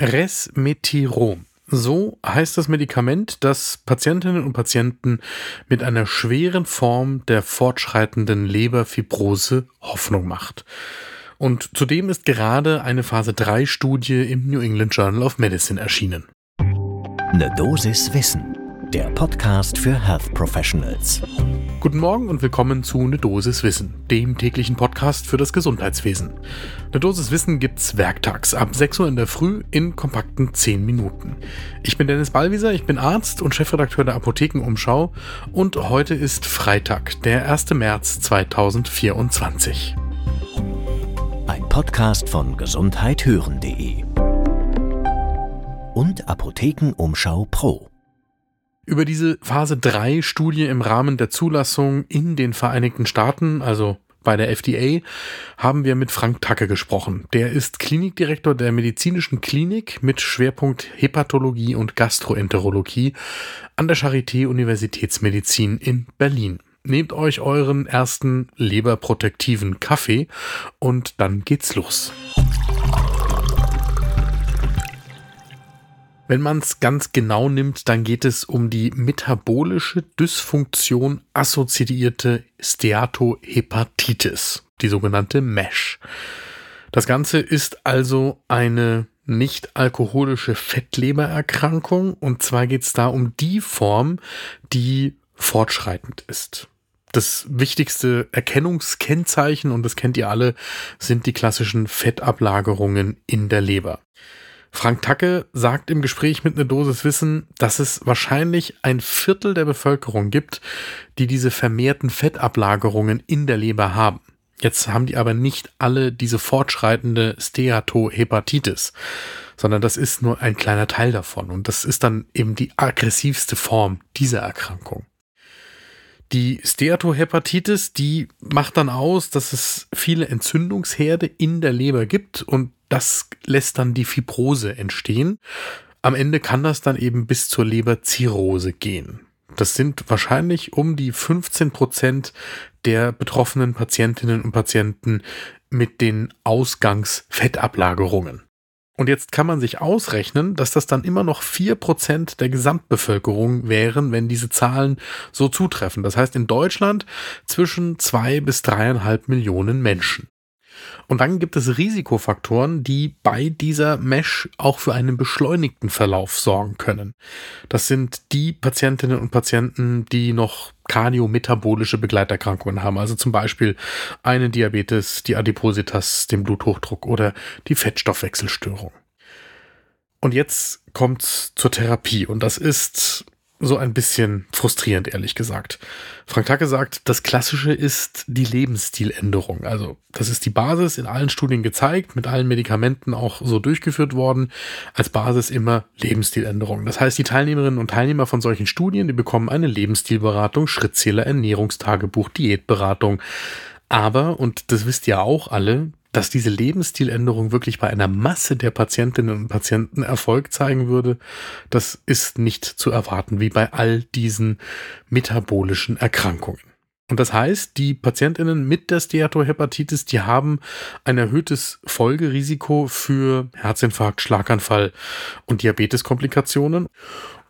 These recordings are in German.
Resmetirom. So heißt das Medikament, das Patientinnen und Patienten mit einer schweren Form der fortschreitenden Leberfibrose Hoffnung macht. Und zudem ist gerade eine Phase 3 Studie im New England Journal of Medicine erschienen. Eine Dosis Wissen, der Podcast für Health Professionals. Guten Morgen und willkommen zu Ne Dosis Wissen, dem täglichen Podcast für das Gesundheitswesen. Ne Dosis Wissen gibt's werktags ab 6 Uhr in der Früh in kompakten 10 Minuten. Ich bin Dennis Ballwieser, ich bin Arzt und Chefredakteur der Apothekenumschau und heute ist Freitag, der 1. März 2024. Ein Podcast von gesundheithören.de und Apothekenumschau Pro. Über diese Phase 3 Studie im Rahmen der Zulassung in den Vereinigten Staaten, also bei der FDA, haben wir mit Frank Tacke gesprochen. Der ist Klinikdirektor der medizinischen Klinik mit Schwerpunkt Hepatologie und Gastroenterologie an der Charité Universitätsmedizin in Berlin. Nehmt euch euren ersten leberprotektiven Kaffee und dann geht's los. Wenn man es ganz genau nimmt, dann geht es um die metabolische Dysfunktion assoziierte Steatohepatitis, die sogenannte MASH. Das Ganze ist also eine nicht alkoholische Fettlebererkrankung und zwar geht es da um die Form, die fortschreitend ist. Das wichtigste Erkennungskennzeichen, und das kennt ihr alle, sind die klassischen Fettablagerungen in der Leber. Frank Tacke sagt im Gespräch mit einer Dosis Wissen, dass es wahrscheinlich ein Viertel der Bevölkerung gibt, die diese vermehrten Fettablagerungen in der Leber haben. Jetzt haben die aber nicht alle diese fortschreitende Steatohepatitis, sondern das ist nur ein kleiner Teil davon und das ist dann eben die aggressivste Form dieser Erkrankung. Die Steatohepatitis, die macht dann aus, dass es viele Entzündungsherde in der Leber gibt und das lässt dann die Fibrose entstehen. Am Ende kann das dann eben bis zur Leberzirrhose gehen. Das sind wahrscheinlich um die 15 Prozent der betroffenen Patientinnen und Patienten mit den Ausgangsfettablagerungen. Und jetzt kann man sich ausrechnen, dass das dann immer noch vier Prozent der Gesamtbevölkerung wären, wenn diese Zahlen so zutreffen. Das heißt in Deutschland zwischen zwei bis dreieinhalb Millionen Menschen. Und dann gibt es Risikofaktoren, die bei dieser Mesh auch für einen beschleunigten Verlauf sorgen können. Das sind die Patientinnen und Patienten, die noch kardiometabolische Begleiterkrankungen haben, also zum Beispiel eine Diabetes, die Adipositas, den Bluthochdruck oder die Fettstoffwechselstörung. Und jetzt kommt's zur Therapie und das ist so ein bisschen frustrierend, ehrlich gesagt. Frank Tacke sagt, das Klassische ist die Lebensstiländerung. Also, das ist die Basis in allen Studien gezeigt, mit allen Medikamenten auch so durchgeführt worden. Als Basis immer Lebensstiländerung. Das heißt, die Teilnehmerinnen und Teilnehmer von solchen Studien, die bekommen eine Lebensstilberatung, Schrittzähler, Ernährungstagebuch, Diätberatung. Aber, und das wisst ihr auch alle, dass diese Lebensstiländerung wirklich bei einer Masse der Patientinnen und Patienten Erfolg zeigen würde, das ist nicht zu erwarten, wie bei all diesen metabolischen Erkrankungen. Und das heißt, die Patientinnen mit der Steatohepatitis, die haben ein erhöhtes Folgerisiko für Herzinfarkt, Schlaganfall und Diabeteskomplikationen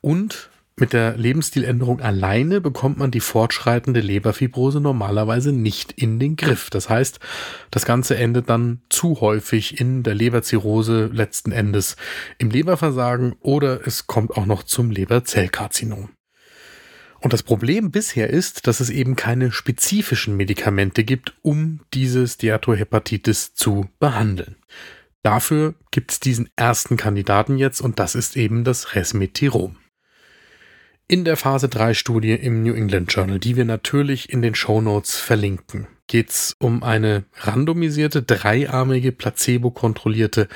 und mit der Lebensstiländerung alleine bekommt man die fortschreitende Leberfibrose normalerweise nicht in den Griff. Das heißt, das Ganze endet dann zu häufig in der Leberzirrhose, letzten Endes im Leberversagen oder es kommt auch noch zum Leberzellkarzinom. Und das Problem bisher ist, dass es eben keine spezifischen Medikamente gibt, um diese Steatohepatitis zu behandeln. Dafür gibt es diesen ersten Kandidaten jetzt und das ist eben das Resmetirom in der Phase 3 Studie im New England Journal, die wir natürlich in den Show Notes verlinken, geht es um eine randomisierte, dreiarmige, placebo-kontrollierte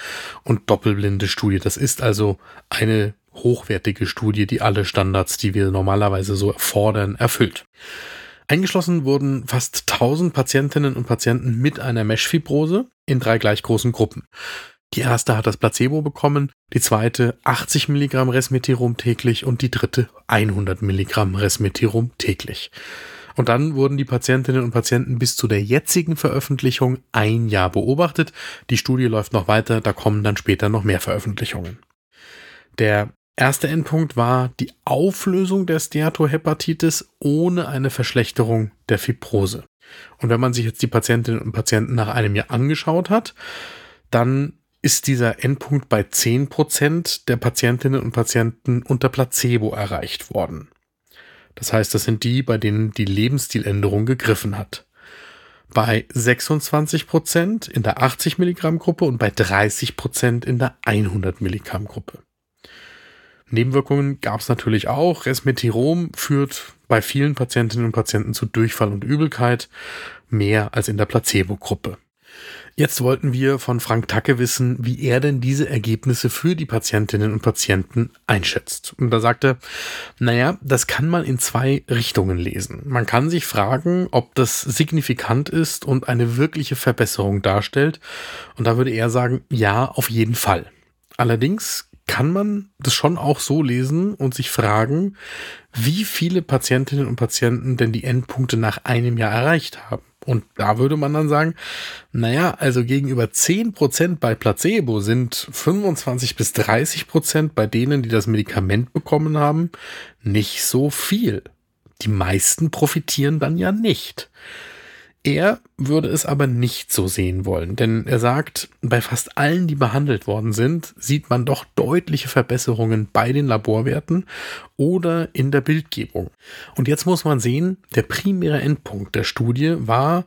und doppelblinde Studie. Das ist also eine hochwertige Studie, die alle Standards, die wir normalerweise so fordern, erfüllt. Eingeschlossen wurden fast 1000 Patientinnen und Patienten mit einer Mesh-Fibrose in drei gleich großen Gruppen. Die erste hat das Placebo bekommen, die zweite 80 Milligramm Resmetirom täglich und die dritte 100 Milligramm Resmetirom täglich. Und dann wurden die Patientinnen und Patienten bis zu der jetzigen Veröffentlichung ein Jahr beobachtet. Die Studie läuft noch weiter, da kommen dann später noch mehr Veröffentlichungen. Der erste Endpunkt war die Auflösung der Steatohepatitis ohne eine Verschlechterung der Fibrose. Und wenn man sich jetzt die Patientinnen und Patienten nach einem Jahr angeschaut hat, dann ist dieser Endpunkt bei 10% der Patientinnen und Patienten unter Placebo erreicht worden. Das heißt, das sind die, bei denen die Lebensstiländerung gegriffen hat. Bei 26 Prozent in der 80 Milligramm Gruppe und bei 30 Prozent in der 100 Milligramm Gruppe. Nebenwirkungen gab es natürlich auch. Resmetirom führt bei vielen Patientinnen und Patienten zu Durchfall und Übelkeit, mehr als in der Placebo-Gruppe. Jetzt wollten wir von Frank Tacke wissen, wie er denn diese Ergebnisse für die Patientinnen und Patienten einschätzt. Und da sagt er, naja, das kann man in zwei Richtungen lesen. Man kann sich fragen, ob das signifikant ist und eine wirkliche Verbesserung darstellt. Und da würde er sagen, ja, auf jeden Fall. Allerdings kann man das schon auch so lesen und sich fragen, wie viele Patientinnen und Patienten denn die Endpunkte nach einem Jahr erreicht haben. Und da würde man dann sagen, naja, also gegenüber 10% bei Placebo sind 25 bis 30% bei denen, die das Medikament bekommen haben, nicht so viel. Die meisten profitieren dann ja nicht. Er würde es aber nicht so sehen wollen, denn er sagt, bei fast allen, die behandelt worden sind, sieht man doch deutliche Verbesserungen bei den Laborwerten oder in der Bildgebung. Und jetzt muss man sehen, der primäre Endpunkt der Studie war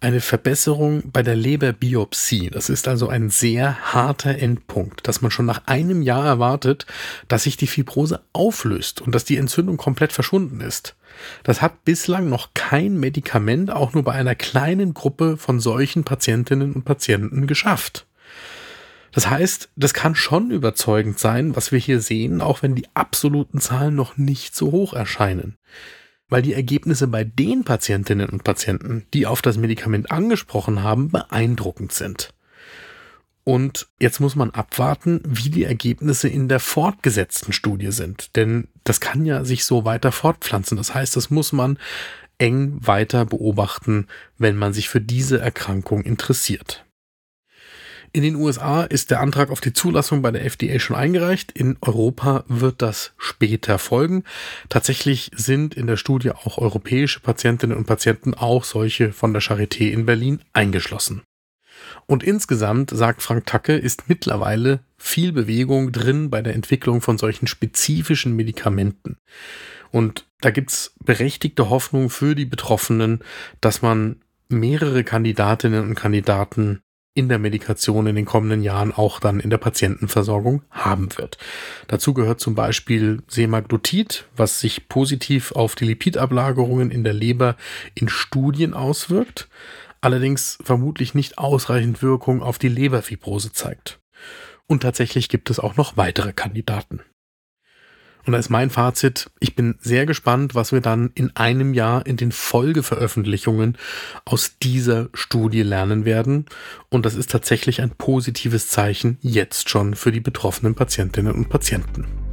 eine Verbesserung bei der Leberbiopsie. Das ist also ein sehr harter Endpunkt, dass man schon nach einem Jahr erwartet, dass sich die Fibrose auflöst und dass die Entzündung komplett verschwunden ist. Das hat bislang noch kein Medikament auch nur bei einer kleinen Gruppe von solchen Patientinnen und Patienten geschafft. Das heißt, das kann schon überzeugend sein, was wir hier sehen, auch wenn die absoluten Zahlen noch nicht so hoch erscheinen. Weil die Ergebnisse bei den Patientinnen und Patienten, die auf das Medikament angesprochen haben, beeindruckend sind. Und jetzt muss man abwarten, wie die Ergebnisse in der fortgesetzten Studie sind. Denn das kann ja sich so weiter fortpflanzen. Das heißt, das muss man eng weiter beobachten, wenn man sich für diese Erkrankung interessiert. In den USA ist der Antrag auf die Zulassung bei der FDA schon eingereicht. In Europa wird das später folgen. Tatsächlich sind in der Studie auch europäische Patientinnen und Patienten, auch solche von der Charité in Berlin, eingeschlossen. Und insgesamt, sagt Frank Tacke, ist mittlerweile viel Bewegung drin bei der Entwicklung von solchen spezifischen Medikamenten. Und da gibt's berechtigte Hoffnung für die Betroffenen, dass man mehrere Kandidatinnen und Kandidaten in der Medikation in den kommenden Jahren auch dann in der Patientenversorgung haben wird. Dazu gehört zum Beispiel Semaglutid, was sich positiv auf die Lipidablagerungen in der Leber in Studien auswirkt allerdings vermutlich nicht ausreichend Wirkung auf die Leberfibrose zeigt. Und tatsächlich gibt es auch noch weitere Kandidaten. Und da ist mein Fazit, ich bin sehr gespannt, was wir dann in einem Jahr in den Folgeveröffentlichungen aus dieser Studie lernen werden. Und das ist tatsächlich ein positives Zeichen jetzt schon für die betroffenen Patientinnen und Patienten.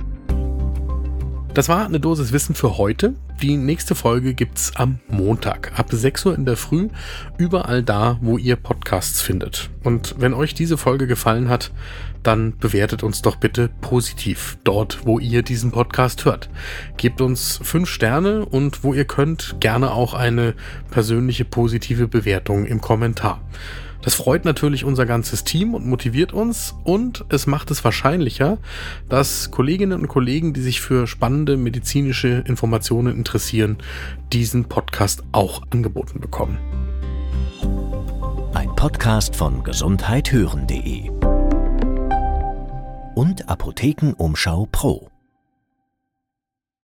Das war eine Dosis Wissen für heute. Die nächste Folge gibt's am Montag ab 6 Uhr in der Früh, überall da, wo ihr Podcasts findet. Und wenn euch diese Folge gefallen hat, dann bewertet uns doch bitte positiv dort, wo ihr diesen Podcast hört. Gebt uns fünf Sterne und wo ihr könnt, gerne auch eine persönliche positive Bewertung im Kommentar. Das freut natürlich unser ganzes Team und motiviert uns und es macht es wahrscheinlicher, dass Kolleginnen und Kollegen, die sich für spannende medizinische Informationen interessieren, diesen Podcast auch angeboten bekommen. Ein Podcast von gesundheithören.de und Apothekenumschau Pro.